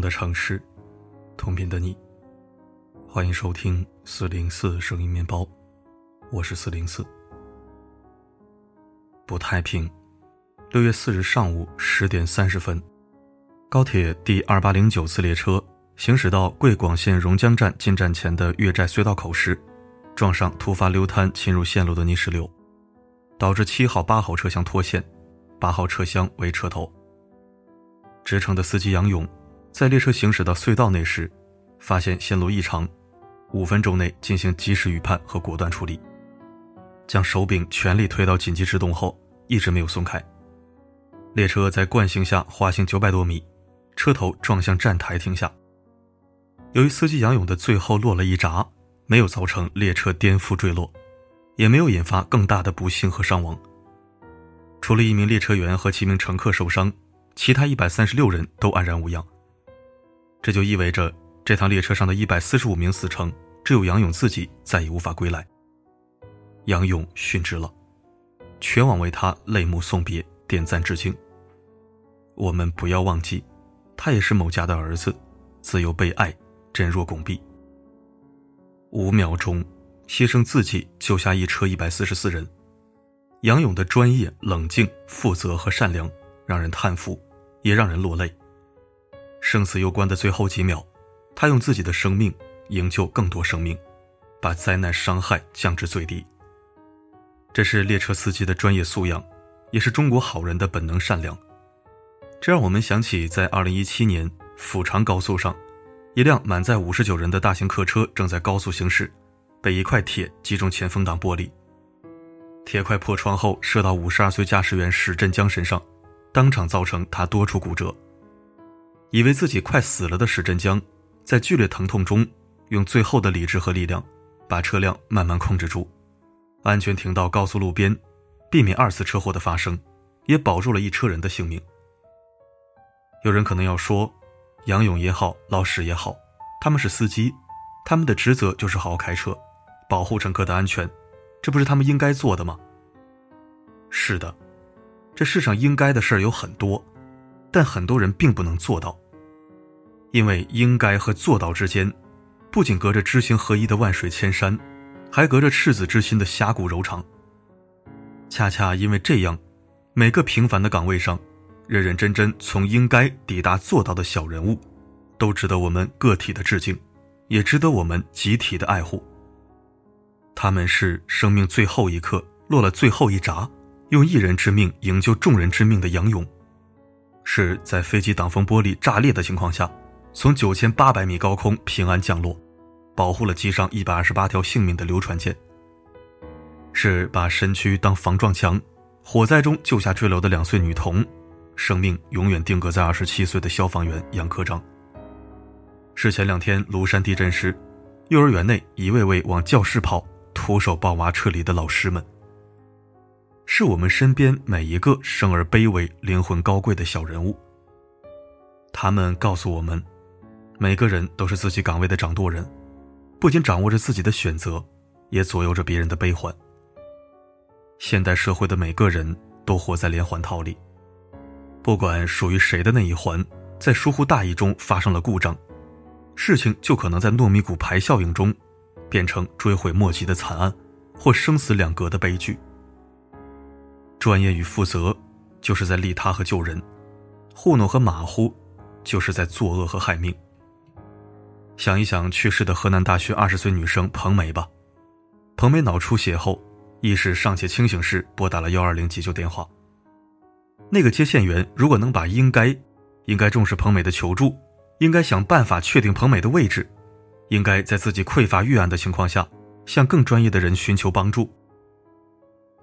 的城市，同频的你，欢迎收听四零四声音面包，我是四零四。不太平，六月四日上午十点三十分，高铁第二八零九次列车行驶到贵广线榕江站进站前的越寨隧道口时，撞上突发流滩侵入线路的泥石流，导致七号、八号车厢脱线，八号车厢为车头。直乘的司机杨勇。在列车行驶到隧道内时，发现线路异常，五分钟内进行及时预判和果断处理，将手柄全力推到紧急制动后，一直没有松开。列车在惯性下滑行九百多米，车头撞向站台停下。由于司机杨勇的最后落了一闸，没有造成列车颠覆坠落，也没有引发更大的不幸和伤亡。除了一名列车员和七名乘客受伤，其他一百三十六人都安然无恙。这就意味着，这趟列车上的一百四十五名死乘，只有杨勇自己再也无法归来。杨勇殉职了，全网为他泪目送别，点赞致敬。我们不要忘记，他也是某家的儿子，自幼被爱，珍若拱璧。五秒钟，牺牲自己救下一车一百四十四人，杨勇的专业、冷静、负责和善良，让人叹服，也让人落泪。生死攸关的最后几秒，他用自己的生命营救更多生命，把灾难伤害降至最低。这是列车司机的专业素养，也是中国好人的本能善良。这让我们想起，在2017年阜长高速上，一辆满载59人的大型客车正在高速行驶，被一块铁击中前风挡玻璃，铁块破窗后射到52岁驾驶员史振江身上，当场造成他多处骨折。以为自己快死了的史振江，在剧烈疼痛中，用最后的理智和力量，把车辆慢慢控制住，安全停到高速路边，避免二次车祸的发生，也保住了一车人的性命。有人可能要说，杨勇也好，老史也好，他们是司机，他们的职责就是好好开车，保护乘客的安全，这不是他们应该做的吗？是的，这世上应该的事儿有很多，但很多人并不能做到。因为应该和做到之间，不仅隔着知行合一的万水千山，还隔着赤子之心的峡谷柔肠。恰恰因为这样，每个平凡的岗位上，认认真真从应该抵达做到的小人物，都值得我们个体的致敬，也值得我们集体的爱护。他们是生命最后一刻落了最后一闸，用一人之命营救众人之命的杨勇，是在飞机挡风玻璃炸裂的情况下。从九千八百米高空平安降落，保护了机上一百二十八条性命的流传舰。是把身躯当防撞墙，火灾中救下坠楼的两岁女童，生命永远定格在二十七岁的消防员杨科长。是前两天庐山地震时，幼儿园内一位位往教室跑、徒手抱娃撤离的老师们。是我们身边每一个生而卑微、灵魂高贵的小人物。他们告诉我们。每个人都是自己岗位的掌舵人，不仅掌握着自己的选择，也左右着别人的悲欢。现代社会的每个人都活在连环套里，不管属于谁的那一环，在疏忽大意中发生了故障，事情就可能在糯米骨牌效应中，变成追悔莫及的惨案，或生死两隔的悲剧。专业与负责，就是在利他和救人；糊弄和马虎，就是在作恶和害命。想一想去世的河南大学二十岁女生彭梅吧，彭梅脑出血后，意识尚且清醒时拨打了幺二零急救电话。那个接线员如果能把应该，应该重视彭美的求助，应该想办法确定彭美的位置，应该在自己匮乏预案的情况下，向更专业的人寻求帮助。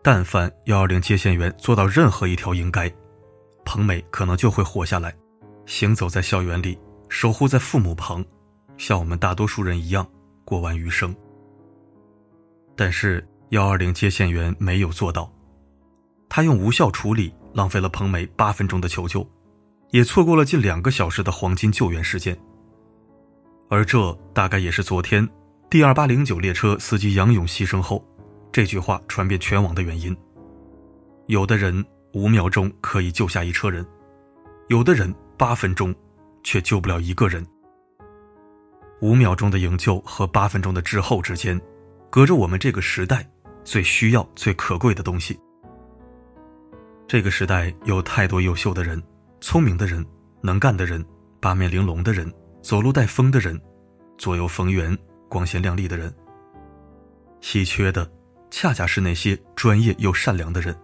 但凡幺二零接线员做到任何一条应该，彭美可能就会活下来，行走在校园里，守护在父母旁。像我们大多数人一样过完余生，但是幺二零接线员没有做到，他用无效处理浪费了彭梅八分钟的求救，也错过了近两个小时的黄金救援时间。而这大概也是昨天 D 二八零九列车司机杨勇牺牲后，这句话传遍全网的原因。有的人五秒钟可以救下一车人，有的人八分钟却救不了一个人。五秒钟的营救和八分钟的滞后之间，隔着我们这个时代最需要、最可贵的东西。这个时代有太多优秀的人、聪明的人、能干的人、八面玲珑的人、走路带风的人、左右逢源、光鲜亮丽的人。稀缺的，恰恰是那些专业又善良的人。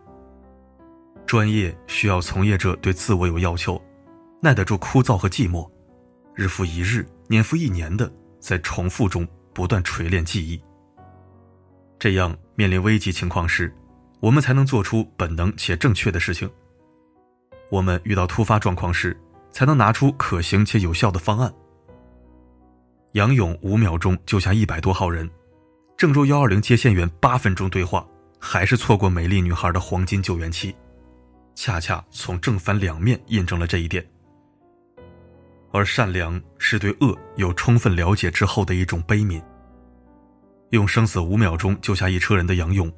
专业需要从业者对自我有要求，耐得住枯燥和寂寞，日复一日、年复一年的在重复中不断锤炼记忆。这样，面临危急情况时，我们才能做出本能且正确的事情。我们遇到突发状况时，才能拿出可行且有效的方案。杨勇五秒钟救下一百多号人，郑州幺二零接线员八分钟对话，还是错过美丽女孩的黄金救援期。恰恰从正反两面印证了这一点。而善良是对恶有充分了解之后的一种悲悯。用生死五秒钟救下一车人的杨勇，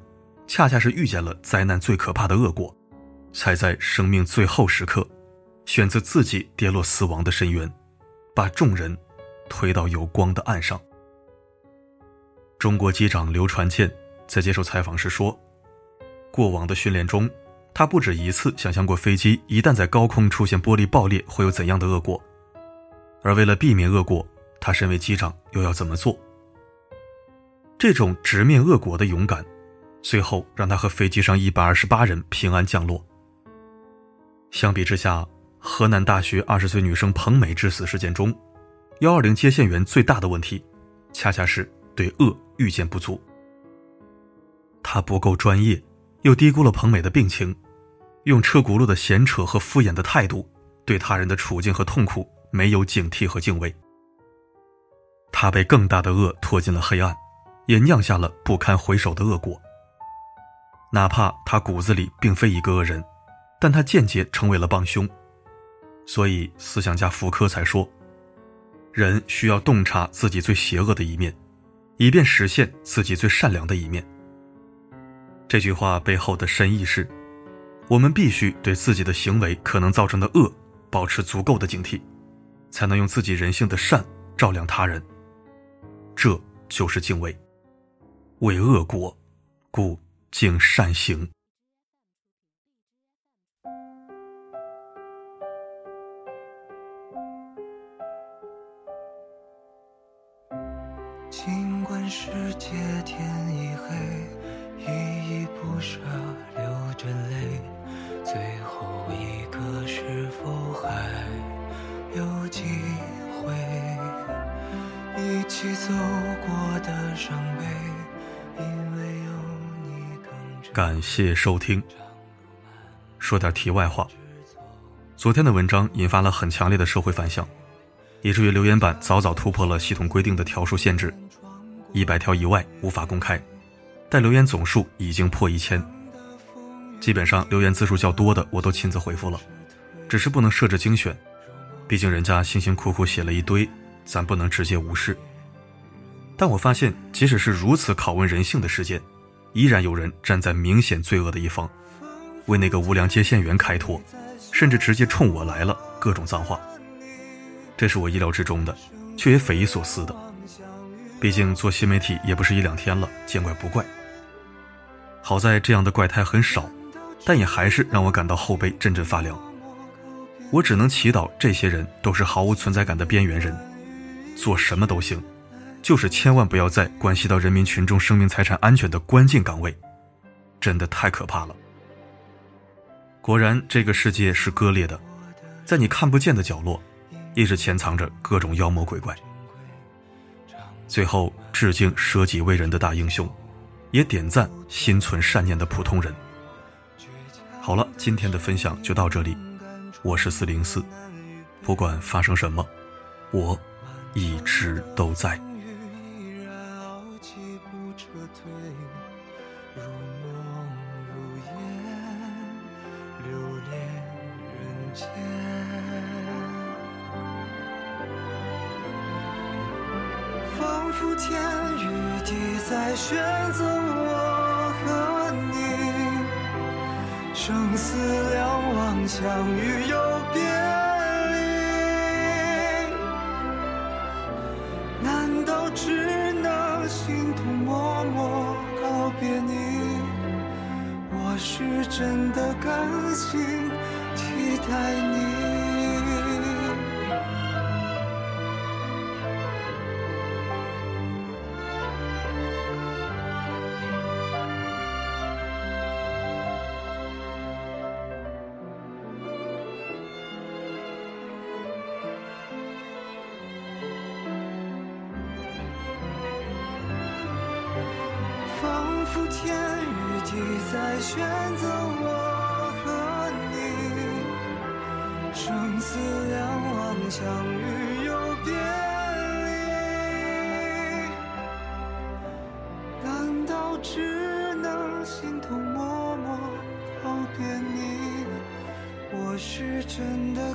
恰恰是遇见了灾难最可怕的恶果，才在生命最后时刻，选择自己跌落死亡的深渊，把众人推到有光的岸上。中国机长刘传健在接受采访时说：“过往的训练中。”他不止一次想象过飞机一旦在高空出现玻璃爆裂会有怎样的恶果，而为了避免恶果，他身为机长又要怎么做？这种直面恶果的勇敢，最后让他和飞机上一百二十八人平安降落。相比之下，河南大学二十岁女生彭美致死事件中，幺二零接线员最大的问题，恰恰是对恶预见不足，他不够专业。又低估了彭美的病情，用车轱辘的闲扯和敷衍的态度，对他人的处境和痛苦没有警惕和敬畏。他被更大的恶拖进了黑暗，也酿下了不堪回首的恶果。哪怕他骨子里并非一个恶人，但他间接成为了帮凶。所以，思想家福柯才说：“人需要洞察自己最邪恶的一面，以便实现自己最善良的一面。”这句话背后的深意是：我们必须对自己的行为可能造成的恶保持足够的警惕，才能用自己人性的善照亮他人。这就是敬畏，为恶果，故敬善行。感谢收听。说点题外话，昨天的文章引发了很强烈的社会反响，以至于留言板早早突破了系统规定的条数限制，一百条以外无法公开。但留言总数已经破一千，基本上留言字数较多的我都亲自回复了，只是不能设置精选，毕竟人家辛辛苦苦写了一堆，咱不能直接无视。但我发现，即使是如此拷问人性的事件，依然有人站在明显罪恶的一方，为那个无良接线员开脱，甚至直接冲我来了各种脏话。这是我意料之中的，却也匪夷所思的。毕竟做新媒体也不是一两天了，见怪不怪。好在这样的怪胎很少，但也还是让我感到后背阵阵发凉。我只能祈祷这些人都是毫无存在感的边缘人，做什么都行，就是千万不要在关系到人民群众生命财产安全的关键岗位，真的太可怕了。果然，这个世界是割裂的，在你看不见的角落，一直潜藏着各种妖魔鬼怪。最后，致敬舍己为人的大英雄。也点赞心存善念的普通人。好了，今天的分享就到这里。我是四零四，不管发生什么，我一直都在。仿佛天与地在选择我和你，生死两忘，相遇又别仿佛天与地在选择我和你，生死两忘，相遇又别离。难道只能心痛默默告别你？我是真的。